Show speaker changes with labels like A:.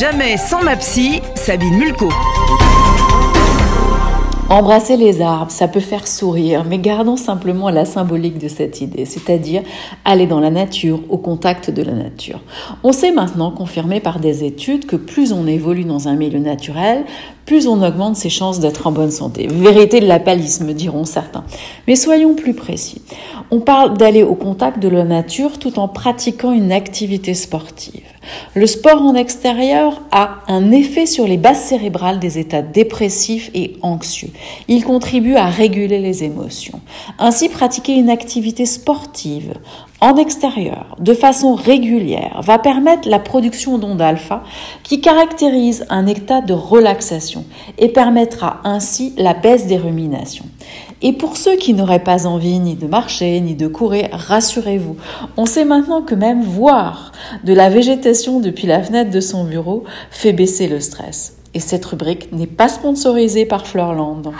A: Jamais sans ma psy, Sabine Mulco.
B: Embrasser les arbres, ça peut faire sourire, mais gardons simplement la symbolique de cette idée, c'est-à-dire aller dans la nature, au contact de la nature. On sait maintenant, confirmé par des études, que plus on évolue dans un milieu naturel, plus on augmente ses chances d'être en bonne santé. Vérité de la palisse, me diront certains. Mais soyons plus précis. On parle d'aller au contact de la nature tout en pratiquant une activité sportive. Le sport en extérieur a un effet sur les bases cérébrales des états dépressifs et anxieux. Il contribue à réguler les émotions. Ainsi, pratiquer une activité sportive en extérieur de façon régulière va permettre la production d'ondes alpha qui caractérise un état de relaxation et permettra ainsi la baisse des ruminations. Et pour ceux qui n'auraient pas envie ni de marcher ni de courir, rassurez-vous, on sait maintenant que même voir de la végétation depuis la fenêtre de son bureau fait baisser le stress. Et cette rubrique n'est pas sponsorisée par Fleurland.